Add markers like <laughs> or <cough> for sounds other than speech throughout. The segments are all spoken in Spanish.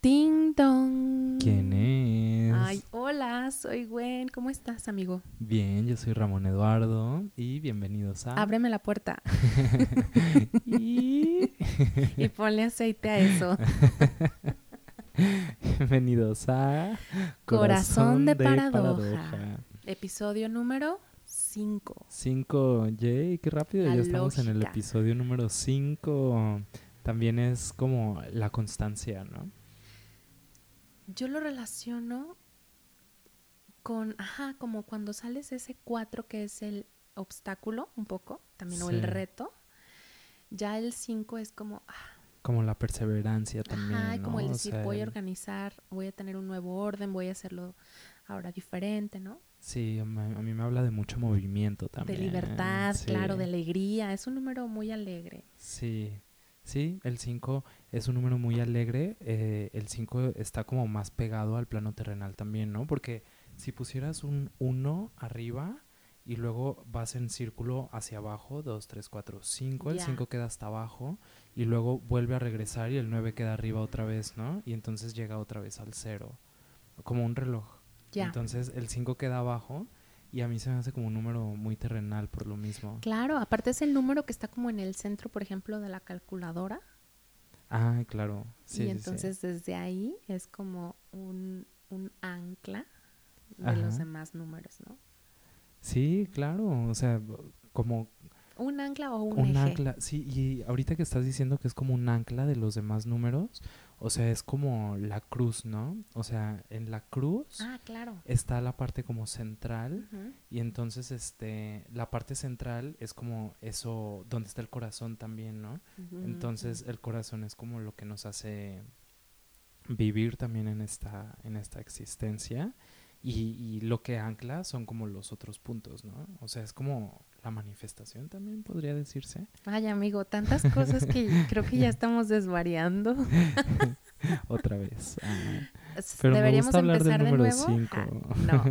Ding dong. ¿Quién es? Ay, hola, soy Gwen. ¿Cómo estás, amigo? Bien, yo soy Ramón Eduardo y bienvenidos a... Ábreme la puerta <laughs> y... y ponle aceite a eso. <laughs> bienvenidos a... Corazón, de, paradoja. Episodio número 5. 5, yay, qué rápido, La ya estamos en el episodio número 5. También es como la constancia, ¿no? Yo lo relaciono con, ajá, como cuando sales ese 4 que es el obstáculo, un poco, también, o el reto. Ya el 5 es como, ah, Como la perseverancia también, Ajá, como el O decir, sea, voy a organizar, voy a tener un nuevo orden, voy a hacerlo ahora diferente, ¿no? Sí, a mí me habla de mucho movimiento también. de libertad, claro, de alegría. Es un número muy alegre. Sí, sí, el 5 es un número muy alegre. eh, el 5 está como más pegado al plano terrenal también, ¿no? Porque si pusieras un 1 arriba y luego vas en círculo hacia abajo, 2, 3, 4, 5, el Ya. 5 queda hasta abajo y luego vuelve a regresar y el 9 queda arriba otra vez, ¿no? Y entonces llega otra vez al 0, como un reloj. Ya. Entonces el 5 queda abajo y a mí se me hace como un número muy terrenal por lo mismo. Claro, aparte es el número que está como en el centro, por ejemplo, de la calculadora. Ah, claro. Sí, y sí, sí. entonces desde ahí es como un, un ancla de los demás números, ¿no? Sí, claro, o sea, como Un ancla o un, un, eje. ancla, sí, y ahorita que estás diciendo que es como un ancla de los demás números, o sea, es como la cruz, ¿no? O sea, en la cruz Ah, claro. está la parte como central y entonces este la parte central es como eso donde está el corazón también, ¿no? Entonces el corazón es como lo que nos hace vivir también en esta en esta existencia y, y lo que ancla son como los otros puntos, ¿no? O sea, es como la manifestación también podría decirse. Ay, amigo, tantas cosas que <laughs> creo que ya estamos desvariando. <laughs> Otra vez. Ah, Pero me Deberíamos gusta hablar empezar del de número nuevo. 5. Ah, no,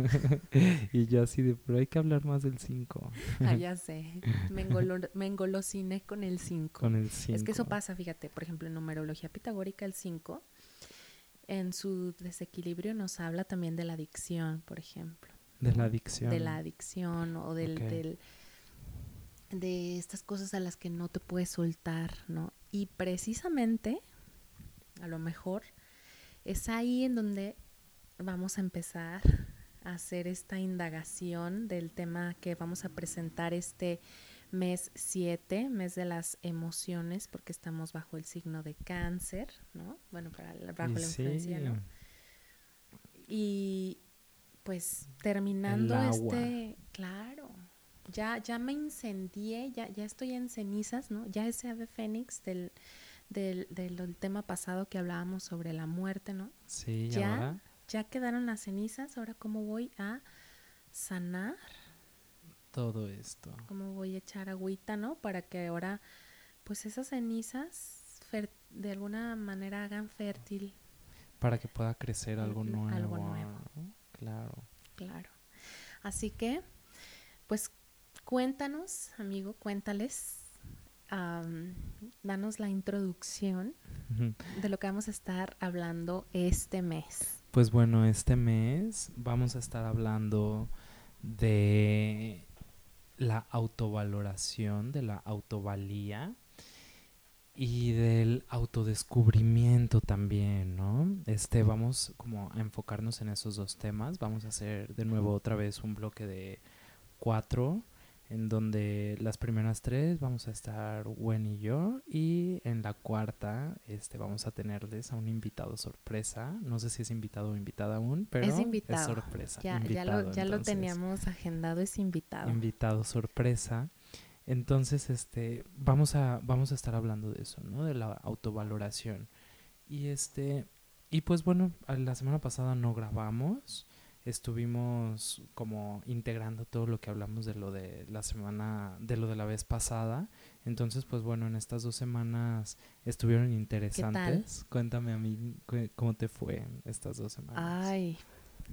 <laughs> y yo así de, pero hay que hablar más del 5. ah, ya sé. Me, engolo- me engolosiné con el 5. Con el 5. Es que eso pasa, fíjate, por ejemplo, en numerología pitagórica, el 5, en su desequilibrio nos habla también de la adicción, por ejemplo. De la adicción. De la adicción o del, del- de estas cosas a las que no te puedes soltar, ¿no? Y precisamente, a lo mejor, es ahí en donde vamos a empezar a hacer esta indagación del tema que vamos a presentar este mes 7, mes de las emociones, porque estamos bajo el signo de cáncer, ¿no? Bueno, para bajo la influencia, ¿no? Y pues terminando este, claro, ya, ya me incendié, ya, ya estoy en cenizas, ¿no? Ya ese ave fénix del, del, del, del tema pasado que hablábamos sobre la muerte, ¿no? Sí, Ya. ahora Ya quedaron las cenizas, ahora cómo voy a sanar, todo esto. cómo voy a echar agüita, ¿no? Para que ahora, pues esas cenizas de alguna manera hagan fértil, Para que pueda crecer algo nuevo. algo nuevo. ¿no? Claro. Claro. Así que, pues cuéntanos, amigo, cuéntales, danos la introducción de lo que vamos a estar hablando este mes. Pues bueno, este mes vamos a estar hablando de la autovaloración, de la autovalía y del autodescubrimiento también, ¿no? Este, vamos como a enfocarnos en esos dos temas. Vamos a hacer de nuevo otra vez un bloque de cuatro, en donde las primeras tres vamos a estar Gwen y yo, y en la cuarta, este, vamos a tenerles a un invitado sorpresa. No sé si es invitado o invitada aún, pero es invitado. sorpresa. Ya, ya, lo, ya teníamos agendado, es invitado. invitado sorpresa. Entonces, este, vamos a, vamos a estar hablando de eso, ¿no? De la autovaloración. Y este, y pues bueno, la semana pasada no grabamos. Estuvimos como integrando todo lo que hablamos de lo de la semana, de lo de la vez pasada. Entonces, pues bueno, en estas dos semanas estuvieron interesantes. Cuéntame a mí cómo te fue en estas dos semanas. Ay,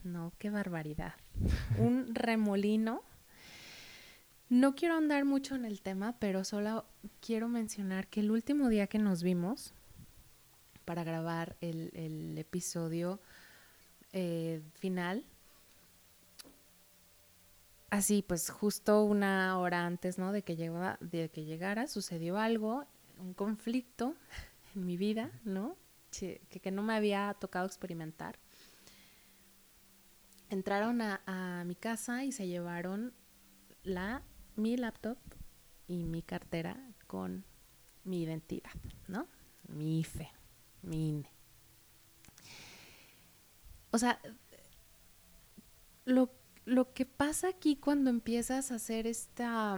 no, qué barbaridad. Un <laughs> remolino. No quiero andar mucho en el tema, pero solo quiero mencionar que el último día que nos vimos, para grabar el, episodio eh, final. Así, pues justo una hora antes, ¿no? De que, llegaba, de que llegara, sucedió algo, un conflicto <laughs> en mi vida, ¿no? Que, que no me había tocado experimentar. Entraron a, a mi casa y se llevaron la, mi laptop y mi cartera con mi identidad, ¿no? Mi IFE, mi INE. O sea, lo, lo que pasa aquí cuando empiezas a hacer esta,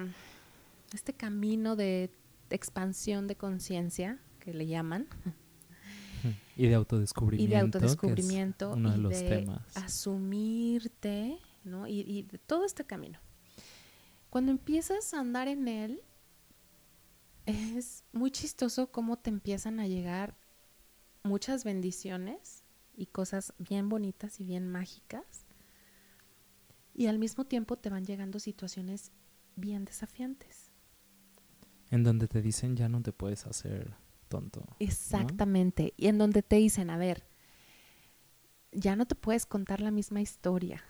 este camino de expansión de conciencia, que le llaman, <laughs> y de autodescubrimiento. Y de autodescubrimiento. uno de los temas. Asumirte, ¿no? Y, y, de todo este camino. Cuando empiezas a andar en él, es muy chistoso cómo te empiezan a llegar muchas bendiciones y cosas bien bonitas y bien mágicas. Y al mismo tiempo te van llegando situaciones bien desafiantes. En donde te dicen ya no te puedes hacer tonto. Exactamente. Y en donde te dicen, a ver, ya no te puedes contar la misma historia.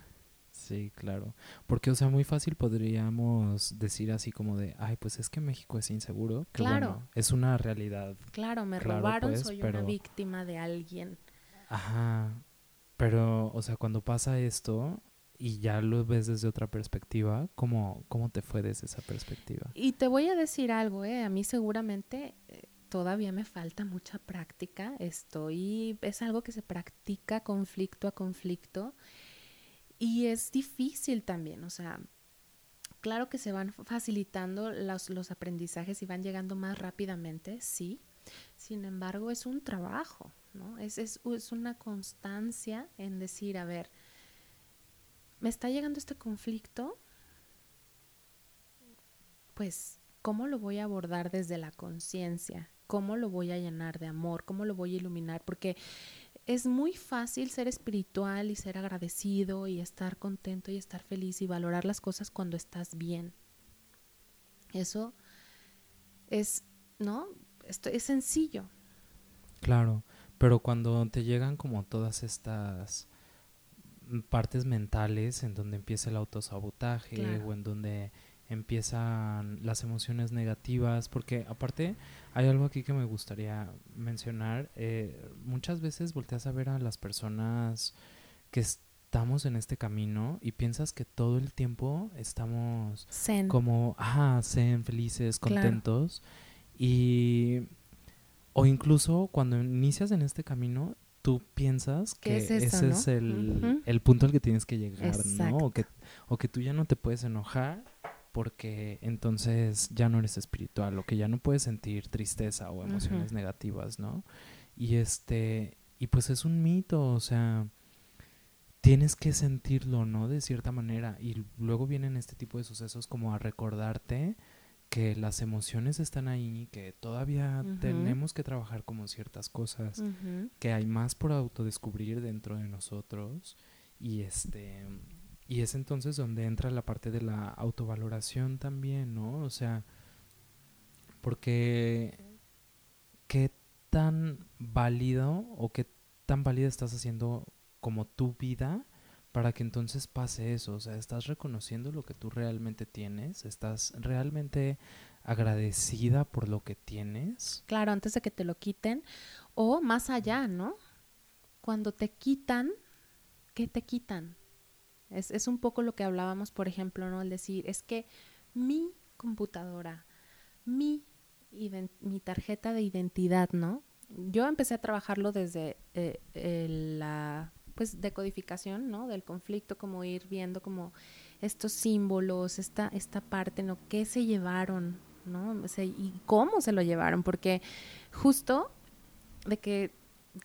Sí, claro. Porque, o sea, muy fácil podríamos decir así como de, ay, pues es que México es inseguro. claro. es una realidad. Claro, me robaron, pues, soy una víctima de alguien. Ajá. Pero, o sea, cuando pasa esto y ya lo ves desde otra perspectiva, ¿cómo, cómo te fue desde esa perspectiva? Y te voy a decir algo, ¿eh? A mí seguramente eh, todavía me falta mucha práctica. Estoy, es algo que se practica conflicto a conflicto y es difícil también, o sea, claro que se van facilitando los, los aprendizajes y van llegando más rápidamente, sí. Sin embargo, es un trabajo, ¿no? Es, es, es una constancia en decir, a ver, me está llegando este conflicto, pues, ¿cómo lo voy a abordar desde la conciencia? ¿Cómo lo voy a llenar de amor? ¿Cómo lo voy a iluminar? Porque es muy fácil ser espiritual y ser agradecido y estar contento y estar feliz y valorar las cosas cuando estás bien. Eso es, ¿no? Esto es sencillo. Claro, pero cuando te llegan como todas estas partes mentales en donde empieza el autosabotaje o en donde empiezan las emociones negativas, porque aparte hay algo aquí que me gustaría mencionar, eh, muchas veces volteas a ver a las personas que estamos en este camino y piensas que todo el tiempo estamos como, ajá, zen, felices, contentos y o incluso cuando inicias en este camino tú piensas que ese es el, el, punto al que tienes que llegar, ¿no? O que, o que tú ya no te puedes enojar porque entonces ya no eres espiritual o que ya no puedes sentir tristeza o emociones negativas, ¿no? Y este, y pues es un mito, o sea, tienes que sentirlo, ¿no? De cierta manera. Y luego vienen este tipo de sucesos como a recordarte que las emociones están ahí, que todavía tenemos que trabajar como ciertas cosas, que hay más por autodescubrir dentro de nosotros y este y es entonces donde entra la parte de la autovaloración también, ¿no? O sea, porque qué tan válido o qué tan válida estás haciendo como tu vida para que entonces pase eso, o sea, estás reconociendo lo que tú realmente tienes, estás realmente agradecida por lo que tienes. Claro, antes de que te lo quiten o más allá, ¿no? Cuando te quitan, ¿qué te quitan? Es, es un poco lo que hablábamos, por ejemplo, ¿no? El decir, es que mi computadora, mi, mi tarjeta de identidad, ¿no? Yo empecé a trabajarlo desde eh, la pues decodificación, ¿no? Del conflicto, como ir viendo como estos símbolos, esta, esta parte, ¿no? ¿Qué se llevaron, ¿no? y cómo se lo llevaron, porque justo de que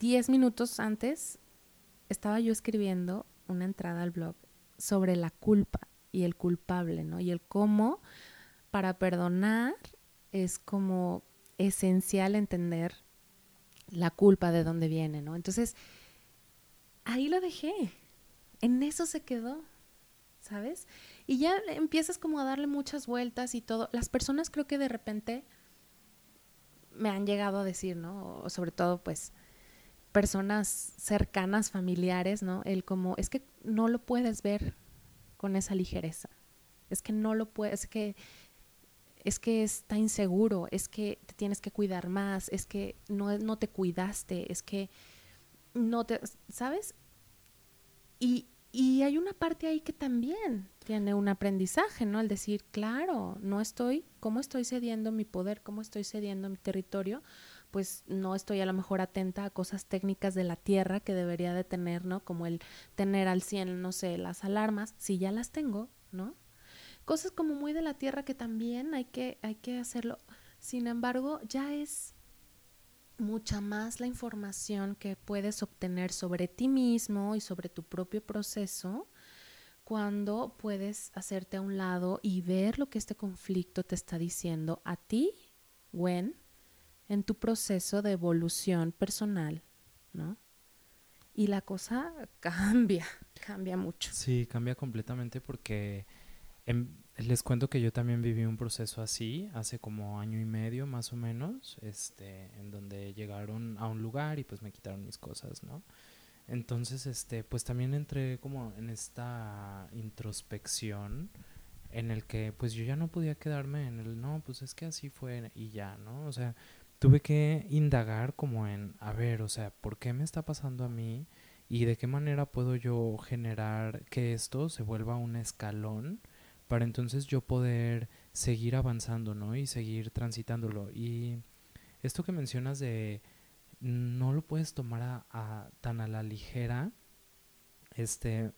10 minutos antes estaba yo escribiendo una entrada al blog sobre la culpa y el culpable, ¿no? Y el cómo para perdonar es como esencial entender la culpa de dónde viene, ¿no? Entonces, ahí lo dejé. En eso se quedó, ¿sabes? Y ya empiezas como a darle muchas vueltas y todo. Las personas creo que de repente me han llegado a decir, ¿no? O sobre todo, pues, personas cercanas, familiares, ¿no? El como, es que no lo puedes ver con esa ligereza. Es que no lo puedes, es que es que está inseguro, es que te tienes que cuidar más, es que no, no te cuidaste, es que no te, ¿sabes? Y, y hay una parte ahí que también tiene un aprendizaje, ¿no? El decir, claro, no estoy, ¿cómo estoy cediendo mi poder? ¿Cómo estoy cediendo mi territorio? Pues no estoy a lo mejor atenta a cosas técnicas de la tierra que debería de tener, ¿no? Como el tener al 100, no sé, las alarmas, si ya las tengo, ¿no? Cosas como muy de la tierra que también hay que, hay que hacerlo. Sin embargo, ya es mucha más la información que puedes obtener sobre ti mismo y sobre tu propio proceso cuando puedes hacerte a un lado y ver lo que este conflicto te está diciendo a ti, Gwen, en tu proceso de evolución personal, ¿no? Y la cosa <laughs> cambia, cambia mucho. Sí, cambia completamente porque les cuento que yo también viví un proceso así hace como año y medio más o menos, este, en donde llegaron a un lugar y pues me quitaron mis cosas, ¿no? Entonces, este, pues también entré como en esta introspección en el que pues yo ya no podía quedarme en el no, pues es que así fue y ya, ¿no? O sea, tuve que indagar como en, a ver, o sea, ¿por qué me está pasando a mí? ¿Y de qué manera puedo yo generar que esto se vuelva un escalón para entonces yo poder seguir avanzando, ¿no? Y seguir transitándolo. Y esto que mencionas de no lo puedes tomar a, tan a la ligera, este,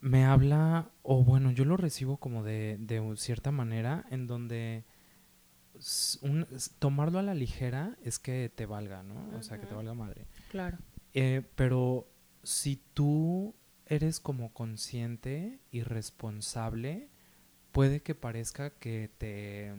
me habla, o bueno, yo lo recibo como de, de cierta manera, en donde tomarlo a la ligera es que te valga, ¿no? O sea, que te valga madre. Claro. Eh, pero si tú eres como consciente y responsable, puede que parezca que te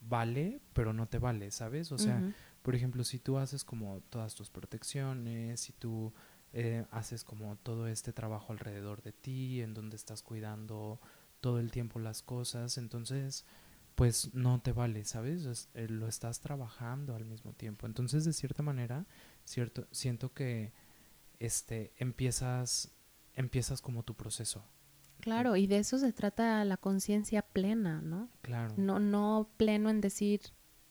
vale, pero no te vale, ¿sabes? O sea, por ejemplo, si tú haces como todas tus protecciones, si tú eh, haces como todo este trabajo alrededor de ti, en donde estás cuidando todo el tiempo las cosas, entonces pues no te vale, ¿sabes? Eh, lo estás trabajando al mismo tiempo. Entonces, de cierta manera, cierto, siento que este empiezas empiezas como tu proceso. Claro, y de eso se trata la conciencia plena, ¿no? Claro. No, no pleno en decir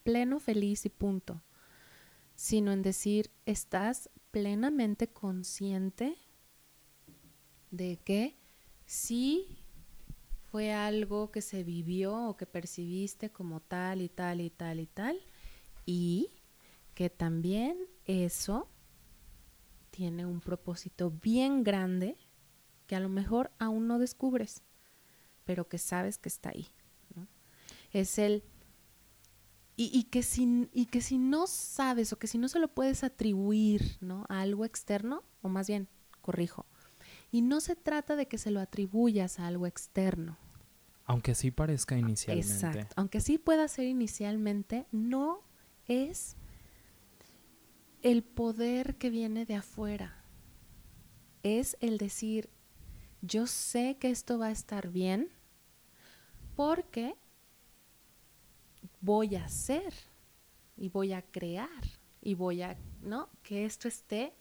pleno, feliz y punto, sino en decir estás plenamente consciente de que sí fue algo que se vivió o que percibiste como tal y tal y tal y tal, y que también eso tiene un propósito bien grande que a lo mejor aún no descubres, pero que sabes que está ahí. Es el... Y, que si, y que si no sabes o que si no se lo puedes atribuir ¿no? a algo externo, o más bien, corrijo, y no se trata de que se lo atribuyas a algo externo. Aunque así parezca inicialmente. Exacto. Aunque sí pueda ser inicialmente, no es el poder que viene de afuera. Es el decir, yo sé que esto va a estar bien porque voy a hacer y voy a crear y voy a, ¿no? Que esto esté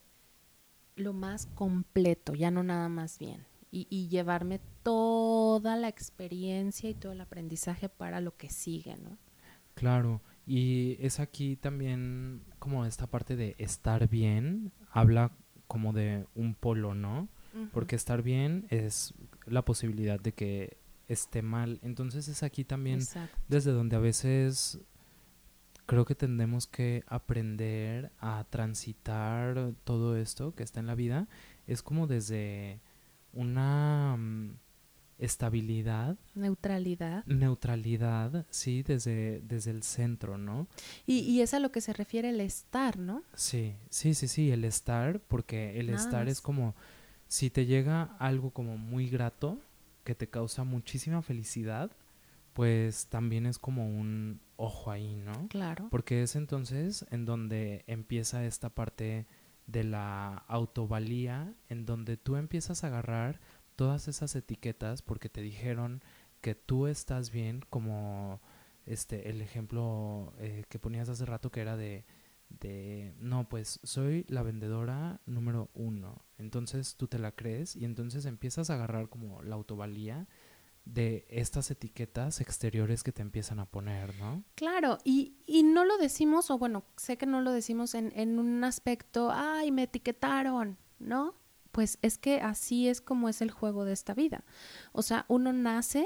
lo más completo, ya no nada más bien. Y, y, llevarme toda la experiencia y todo el aprendizaje para lo que sigue, ¿no? Claro, y es aquí también como esta parte de estar bien, habla como de un polo, ¿no? Porque estar bien es la posibilidad de que esté mal. Entonces es aquí también desde donde a veces creo que tendemos que aprender a transitar todo esto que está en la vida. Es como desde una mm, estabilidad. Neutralidad. Neutralidad, sí, desde, desde el centro, ¿no? Y, y, es a lo que se refiere el estar, ¿no? Sí, sí, sí, sí, el estar, porque el estar es como si te llega algo como muy grato, que te causa muchísima felicidad, pues también es como un ojo ahí, ¿no? Claro. Porque es entonces en donde empieza esta parte de la autovalía, en donde tú empiezas a agarrar todas esas etiquetas porque te dijeron que tú estás bien, como este el ejemplo eh, que ponías hace rato que era de de, no, pues soy la vendedora número uno. Entonces tú te la crees y entonces empiezas a agarrar como la autovalía de estas etiquetas exteriores que te empiezan a poner, ¿no? Claro, y, y no lo decimos, o bueno, sé que no lo decimos en, en un aspecto, ay, me etiquetaron, ¿no? Pues es que así es como es el juego de esta vida. O sea, uno nace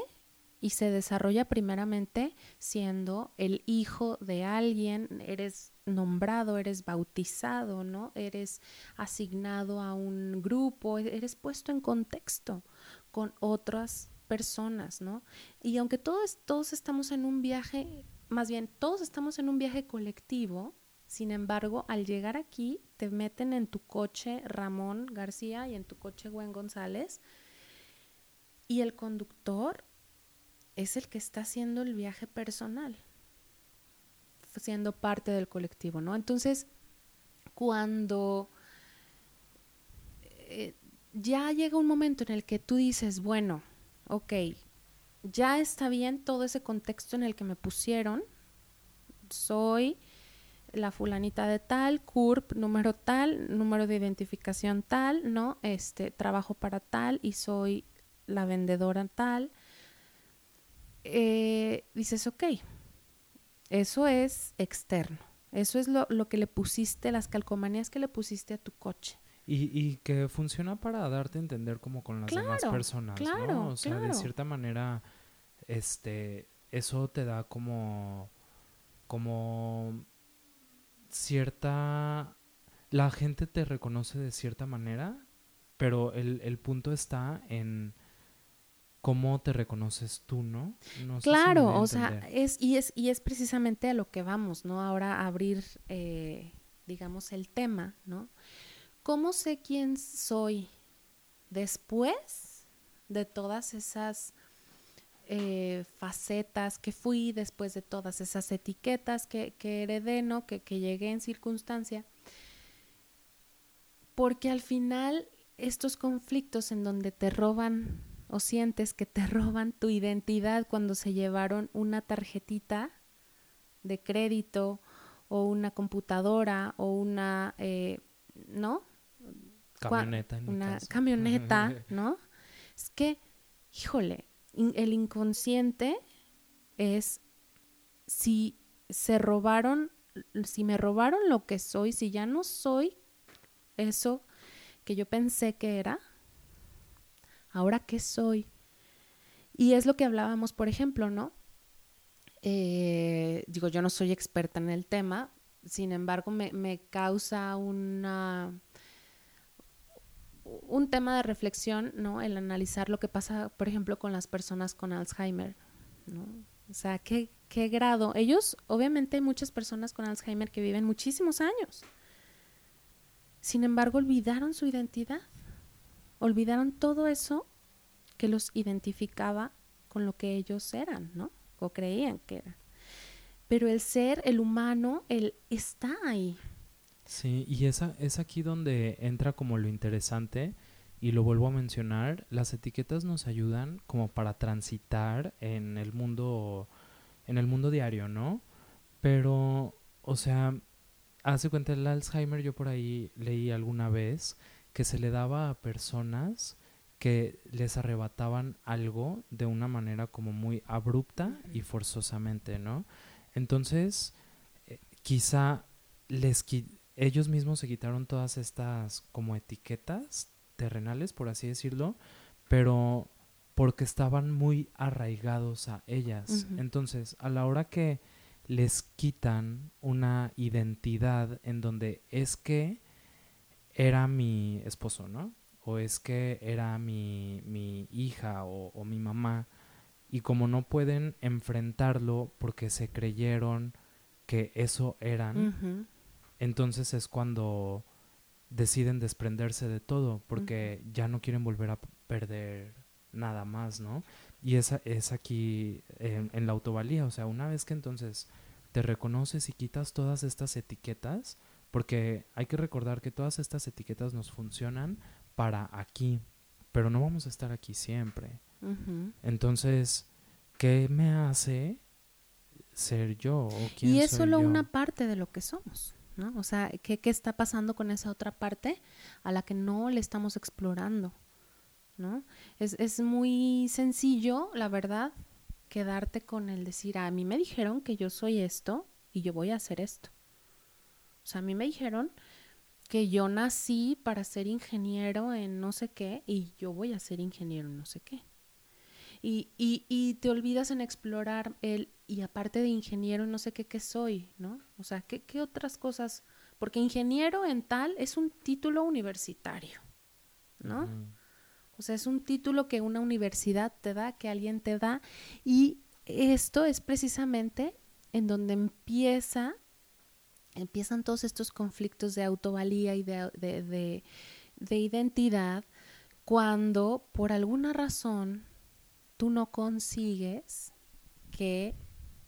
y se desarrolla primeramente siendo el hijo de alguien, eres nombrado, eres bautizado, ¿no? Eres asignado a un grupo, e-, eres puesto en contexto con otras personas, ¿no? Y aunque todos, todos estamos en un viaje, más bien, todos estamos en un viaje colectivo, sin embargo, al llegar aquí, te meten en tu coche Ramón García y en tu coche Gwen González, y el conductor es el que está haciendo el viaje personal, siendo parte del colectivo, ¿no? Entonces, cuando eh, ya llega un momento en el que tú dices, bueno, ok, ya está bien todo ese contexto en el que me pusieron, soy la fulanita de tal, CURP, número tal, número de identificación tal, ¿no? Este, trabajo para tal y soy la vendedora tal, eh, dices, ok, eso es externo, eso es lo, lo, que le pusiste, las calcomanías que le pusiste a tu coche. Y, y que funciona para darte a entender como con las demás personas, claro, ¿no? O sea, de cierta manera, este, eso te da como, como cierta, la gente te reconoce de cierta manera, pero el, el punto está en cómo te reconoces tú, ¿no? claro, o sea, es y es y es precisamente a lo que vamos, ¿no? Ahora abrir, eh, digamos, el tema, ¿no? ¿Cómo sé quién soy después de todas esas eh, facetas que fui, después de todas esas etiquetas que, que heredé, ¿no? Que, que llegué en circunstancia? Porque al final estos conflictos en donde te roban o sientes que te <laughs> roban tu identidad cuando se llevaron una tarjetita de crédito o una computadora o una, eh, ¿no? Camioneta. En una camioneta, <laughs> ¿no? Es que, híjole, el inconsciente es si se robaron, si me robaron lo que soy, si ya no soy eso que yo pensé que era, ahora qué soy. Y es lo que hablábamos, por ejemplo, ¿no? Eh, digo, yo no soy experta en el tema, sin embargo, me, causa una un tema de reflexión, ¿no? El analizar lo que pasa, por ejemplo, con las personas con Alzheimer, ¿no? O sea, ¿qué, qué grado? Ellos, obviamente hay muchas personas con Alzheimer que viven muchísimos años. Sin embargo, olvidaron su identidad olvidaron todo eso que los identificaba con lo que ellos eran, ¿no? O creían que eran. Pero el ser, el humano, él está ahí. Sí, y es, es aquí donde entra como lo interesante, y lo vuelvo a mencionar, las etiquetas nos ayudan como para transitar en el mundo, en el mundo diario, ¿no? Pero, o sea, hace cuenta el Alzheimer, yo por ahí leí alguna vez que se le daba a personas que les arrebataban algo de una manera como muy abrupta y forzosamente, ¿no? Entonces, eh, quizá les ellos mismos se quitaron todas estas como etiquetas terrenales, por así decirlo, pero porque estaban muy arraigados a ellas. Entonces, a la hora que les quitan una identidad en donde es que era mi esposo, ¿no? O es que era mi, mi hija o, mi mamá. Y como no pueden enfrentarlo porque se creyeron que eso eran, entonces es cuando deciden desprenderse de todo porque ya no quieren volver a perder nada más, ¿no? Y esa es aquí en, en, la autovalía, o sea, una vez que entonces te reconoces y quitas todas estas etiquetas, porque hay que recordar que todas estas etiquetas nos funcionan para aquí, pero no vamos a estar aquí siempre. Entonces, ¿qué me hace ser yo? ¿O quién y es soy solo yo? una parte de lo que somos. ¿no? O sea, ¿qué, ¿qué, está pasando con esa otra parte a la que no le estamos explorando, ¿no? Es, es muy sencillo, la verdad, quedarte con el decir, a mí me dijeron que yo soy esto y yo voy a hacer esto. O sea, a mí me dijeron que yo nací para ser ingeniero en no sé qué y yo voy a ser ingeniero en no sé qué. Y, y, y te olvidas en explorar el, y aparte de ingeniero no sé qué, qué soy, ¿no? O sea, ¿qué, qué otras cosas? Porque ingeniero en tal es un título universitario, ¿no? O sea, es un título que una universidad te da, que alguien te da, y esto es precisamente en donde empieza, empiezan todos estos conflictos de autovalía y de, de, de identidad, cuando por alguna razón tú no consigues que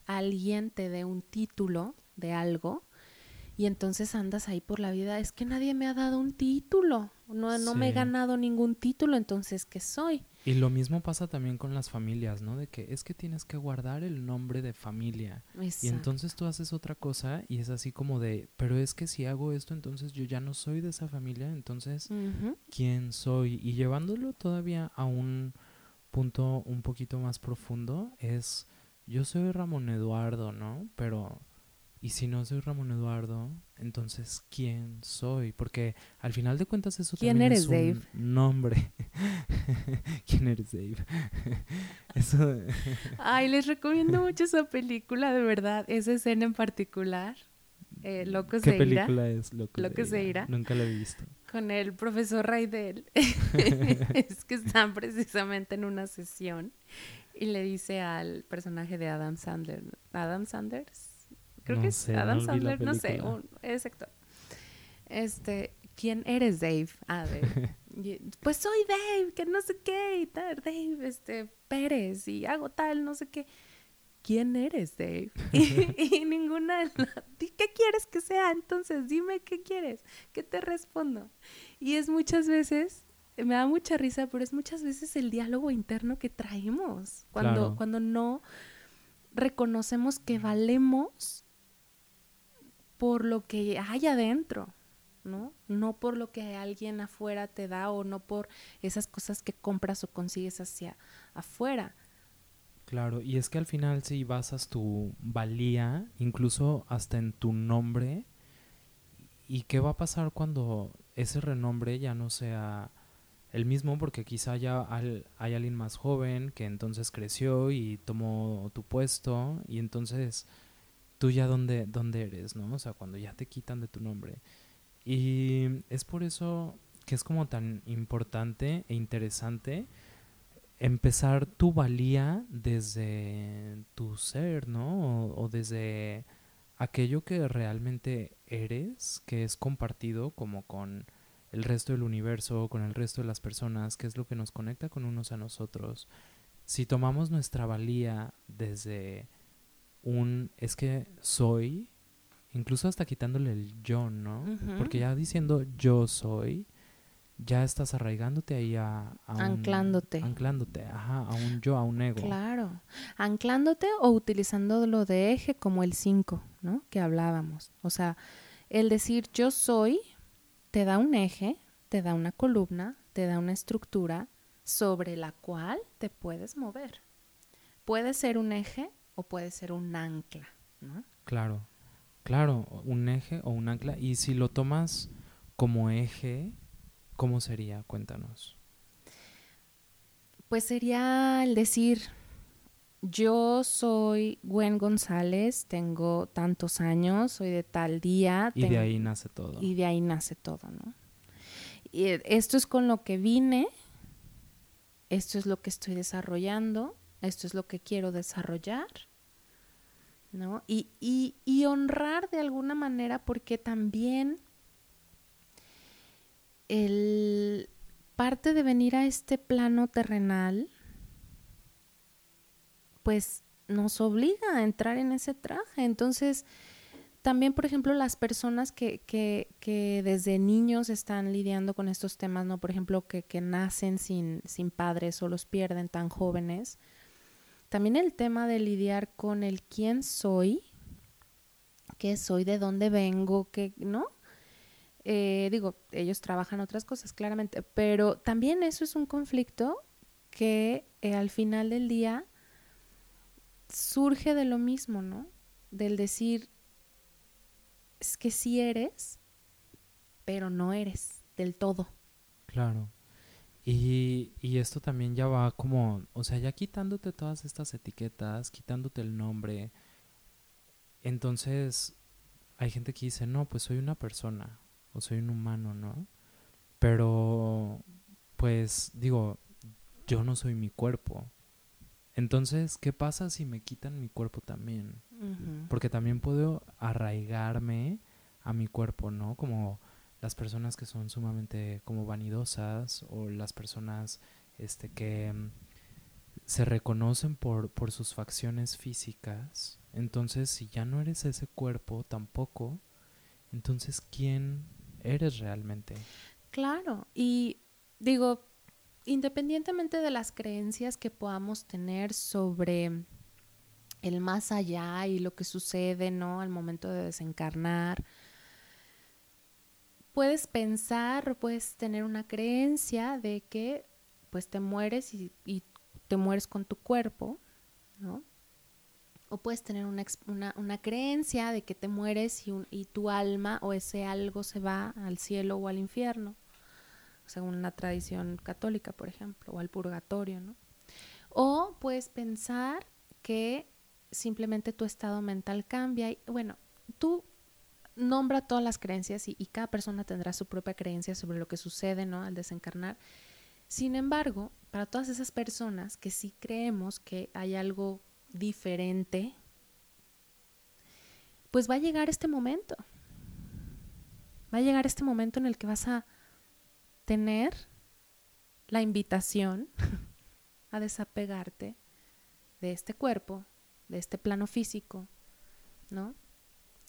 alguien te dé un título de algo y entonces andas ahí por la vida, es que nadie me ha dado un título, no, no sí. me he ganado ningún título, entonces, ¿qué soy? Y lo mismo pasa también con las familias, ¿no? De que es que tienes que guardar el nombre de familia. Exacto. Y entonces tú haces otra cosa y es así como de, pero es que si hago esto, entonces yo ya no soy de esa familia, entonces, uh -huh. ¿quién soy? Y llevándolo todavía a un punto un poquito más profundo es, yo soy Ramón Eduardo, ¿no? Pero, ¿y si no soy Ramón Eduardo? Entonces, ¿quién soy? Porque al final de cuentas eso ¿Quién también eres, es un nombre. <laughs> ¿Quién eres, Dave? <laughs> eso... <laughs> Ay, les recomiendo mucho esa película, de verdad, esa escena en particular. Eh, Loco ¿Qué película es Loco, Loco se irá. Nunca la he visto. Con el profesor Raidel. es que están precisamente en una sesión y le dice al personaje de Adam Sandler. ¿Adam Sanders? Creo No que es sé, Adam no Sandler, no sé, un, es actor. Este, ¿quién eres, Dave? A ver. <laughs> y- pues soy Dave, que no sé qué, y tal, Dave, este, Pérez, y hago tal, no sé qué. ¿Quién eres, Dave? <laughs> y, y ninguna de las- "Di, ¿Qué quieres que sea? Entonces, dime qué quieres, ¿qué te respondo? Y es muchas veces, me da mucha risa, pero es muchas veces el diálogo interno que traemos cuando, Claro. cuando no reconocemos que valemos por lo que hay adentro, ¿no? No por lo que alguien afuera te da o no por esas cosas que compras o consigues hacia afuera. Claro, y es que al final si basas tu valía, incluso hasta en tu nombre, ¿y qué va a pasar cuando ese renombre ya no sea el mismo? Porque quizá ya hay alguien más joven que entonces creció y tomó tu puesto, y entonces tú ya dónde, dónde eres, ¿no? O sea, cuando ya te quitan de tu nombre. Y es por eso que es como tan importante e interesante empezar tu valía desde tu ser, ¿no? O, o desde aquello que realmente eres, que es compartido como con el resto del universo, con el resto de las personas, que es lo que nos conecta con unos a nosotros. Si tomamos nuestra valía desde un es que soy, incluso hasta quitándole el yo, ¿no? Porque ya diciendo yo soy, ya estás arraigándote ahí a, a un- Anclándote. anclándote, ajá, a un yo, a un ego. Claro, anclándote o utilizándolo de eje como el 5, ¿no? Que hablábamos. O sea, el decir yo soy te da un eje, te da una columna, te da una estructura sobre la cual te puedes mover. Puede ser un eje o puede ser un ancla, ¿no? Claro, claro, un eje o un ancla. Y si lo tomas como eje, ¿cómo sería? Cuéntanos. Pues sería el decir, yo soy Gwen González, tengo tantos años, soy de tal día. Y de ahí nace todo. Y de ahí nace todo, ¿no? Y eh, esto es con lo que vine, esto es lo que estoy desarrollando, esto es lo que quiero desarrollar, ¿no? Y, y, y honrar de alguna manera porque también el parte de venir a este plano terrenal, pues nos obliga a entrar en ese traje. Entonces, también, por ejemplo, las personas que, que, que desde niños están lidiando con estos temas, ¿no? Por ejemplo, que, que nacen sin, sin padres o los pierden tan jóvenes. También el tema de lidiar con el quién soy qué soy, de dónde vengo, qué, ¿no? Eh, digo, ellos trabajan otras cosas, claramente, pero también eso es un conflicto que eh, al final del día surge de lo mismo, ¿no? Del decir, es que sí eres, pero no eres del todo. Claro. Y, y, esto también ya va como, o sea, ya quitándote todas estas etiquetas, quitándote el nombre. Entonces, hay gente que dice, no, pues soy una persona o soy un humano, ¿no? Pero, pues digo, yo no soy mi cuerpo. Entonces, ¿qué pasa si me quitan mi cuerpo también? Porque también puedo arraigarme a mi cuerpo, ¿no? Como las personas que son sumamente como vanidosas o las personas este que mm, se reconocen por, por sus facciones físicas. Entonces, si ya no eres ese cuerpo tampoco, entonces ¿quién eres realmente? Claro, y digo, independientemente de las creencias que podamos tener sobre el más allá y lo que sucede, ¿no? Al momento de desencarnar, puedes pensar, puedes tener una creencia de que pues te mueres y, te mueres con tu cuerpo, ¿no? O puedes tener una, una, creencia de que te mueres y, y tu alma o ese algo se va al cielo o al infierno según la tradición católica, por ejemplo, o al purgatorio, ¿no? O puedes pensar que simplemente tu estado mental cambia y, bueno, tú nombra todas las creencias y, cada persona tendrá su propia creencia sobre lo que sucede, ¿no? Al desencarnar. Sin embargo, para todas esas personas que sí creemos que hay algo diferente, pues va a llegar este momento. Va a llegar este momento en el que vas a tener la invitación <laughs> a desapegarte de este cuerpo, de este plano físico, ¿no?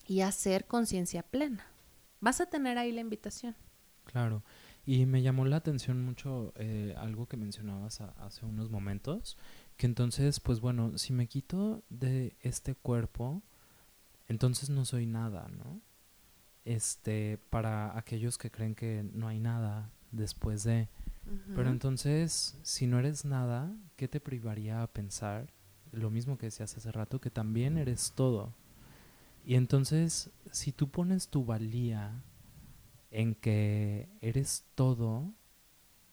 Y hacer conciencia plena. Vas a tener ahí la invitación. Claro. Y me llamó la atención mucho eh, algo que mencionabas hace unos momentos, que entonces, pues bueno, si me quito de este cuerpo, entonces no soy nada, ¿no? Este, para aquellos que creen que no hay nada, después de... Pero entonces, si no eres nada, ¿qué te privaría a pensar? Lo mismo que decías hace rato, que también eres todo. Y entonces, si tú pones tu valía en que eres todo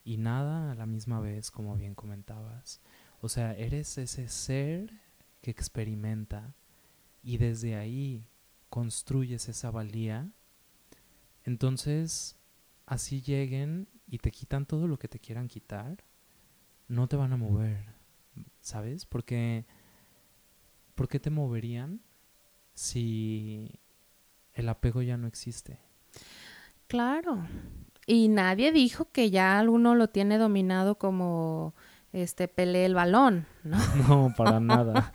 y nada a la misma vez, como bien comentabas, o sea, eres ese ser que experimenta y desde ahí construyes esa valía, entonces así lleguen y te quitan todo lo que te quieran quitar, no te van a mover, ¿sabes? Porque, ¿por qué te moverían si el apego ya no existe? Claro. Y nadie dijo que ya alguno lo tiene dominado como este pelee el balón, ¿no? <laughs> No, para <laughs> nada.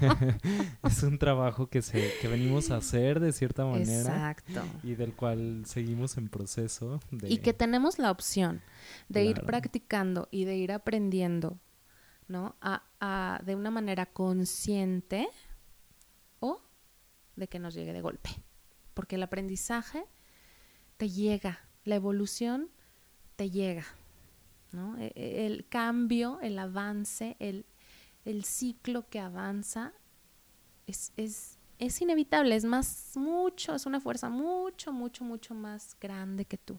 <laughs> es un trabajo que se que venimos a hacer de cierta manera. Exacto. Y del cual seguimos en proceso. Y que tenemos la opción de ir practicando y de ir aprendiendo, ¿no? A, a, de una manera consciente de que nos llegue de golpe. Porque el aprendizaje te llega, la evolución te llega. E, e, el cambio, el avance, el, ciclo que avanza es, es, inevitable, es más, mucho, es una fuerza mucho, mucho, mucho más grande que tú.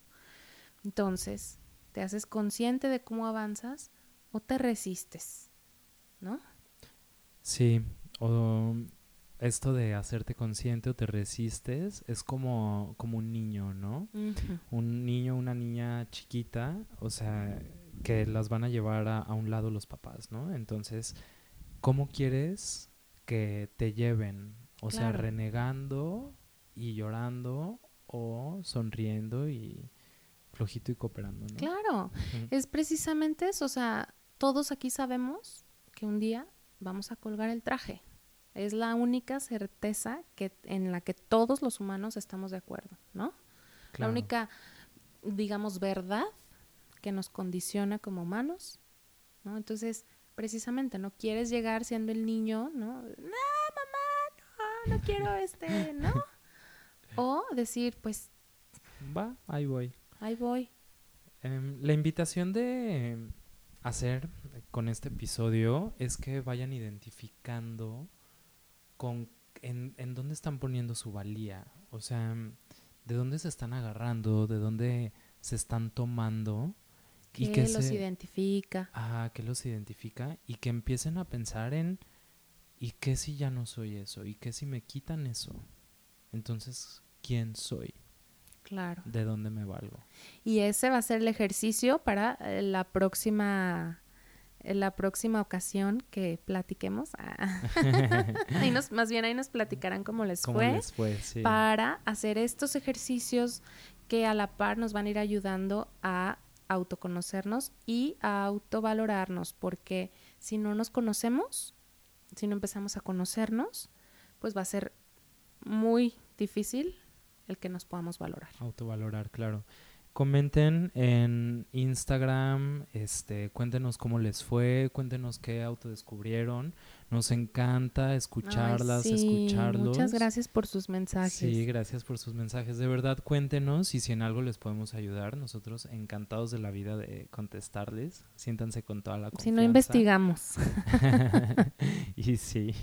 Entonces, te haces consciente de cómo avanzas o te resistes, ¿no? Sí, o esto de hacerte consciente o te resistes es como, como un niño, ¿no? Un niño, una niña chiquita, o sea, que las van a llevar a, un lado los papás, ¿no? Entonces, ¿cómo quieres que te lleven? O sea, renegando y llorando o sonriendo y flojito y cooperando, ¿no? Claro, es precisamente eso, o sea, todos aquí sabemos que un día vamos a colgar el traje. Es la única certeza que, en la que todos los humanos estamos de acuerdo, ¿no? La única, digamos, verdad que nos condiciona como humanos, ¿no? Entonces, precisamente, no quieres llegar siendo el niño, ¿no? No, mamá, no, no quiero este, <laughs> ¿no? o decir, pues, Va, ahí voy. ahí voy. Em, la invitación de hacer con este episodio es que vayan identificando con en, en dónde están poniendo su valía. O sea, de dónde se están agarrando, de dónde se están tomando. ¿Qué y que los se- identifica? Ah, que los identifica y que empiecen a pensar en ¿y qué si ya no soy eso? ¿Y qué si me quitan eso? Entonces, ¿quién soy? Claro. ¿De dónde me valgo? Y ese va a ser el ejercicio para eh, la próxima en la próxima ocasión que platiquemos. Ah. <laughs> Ahí nos, más bien ahí nos platicarán cómo les ¿Cómo fue les fue? Sí. para hacer estos ejercicios que a la par nos van a ir ayudando a autoconocernos y a autovalorarnos, porque si no nos conocemos, si no empezamos a conocernos, pues va a ser muy difícil el que nos podamos valorar. Autovalorar, claro. Comenten en Instagram, este, cuéntenos cómo les fue, cuéntenos qué autodescubrieron. Nos encanta escucharlas, Ay, sí, escucharlos. Muchas gracias por sus mensajes. Sí, gracias por sus mensajes. De verdad, cuéntenos y si en algo les podemos ayudar. Nosotros encantados de la vida de contestarles. Siéntanse con toda la confianza. si no investigamos. <laughs> y sí.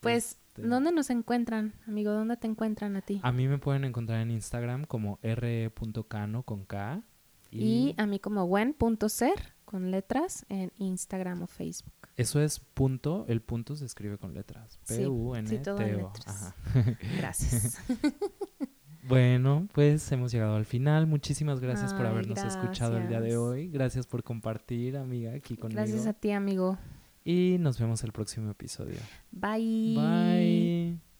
Pues, este, ¿dónde nos encuentran, amigo? ¿Dónde te encuentran a ti? A mí me pueden encontrar en Instagram como re.cano con K. Y a mí como wen.ser con letras en Instagram o Facebook. Eso es punto, el punto se escribe con letras. Sí, todo en letras. Ajá. <laughs> Gracias. <laughs> Bueno, pues hemos llegado al final. Muchísimas gracias por habernos escuchado el día de hoy. Gracias por compartir, amiga, aquí conmigo. Gracias a ti, amigo. Y nos vemos el próximo episodio. Bye. Bye.